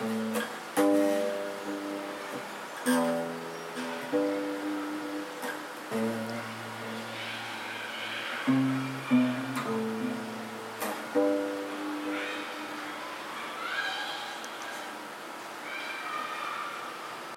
嗯。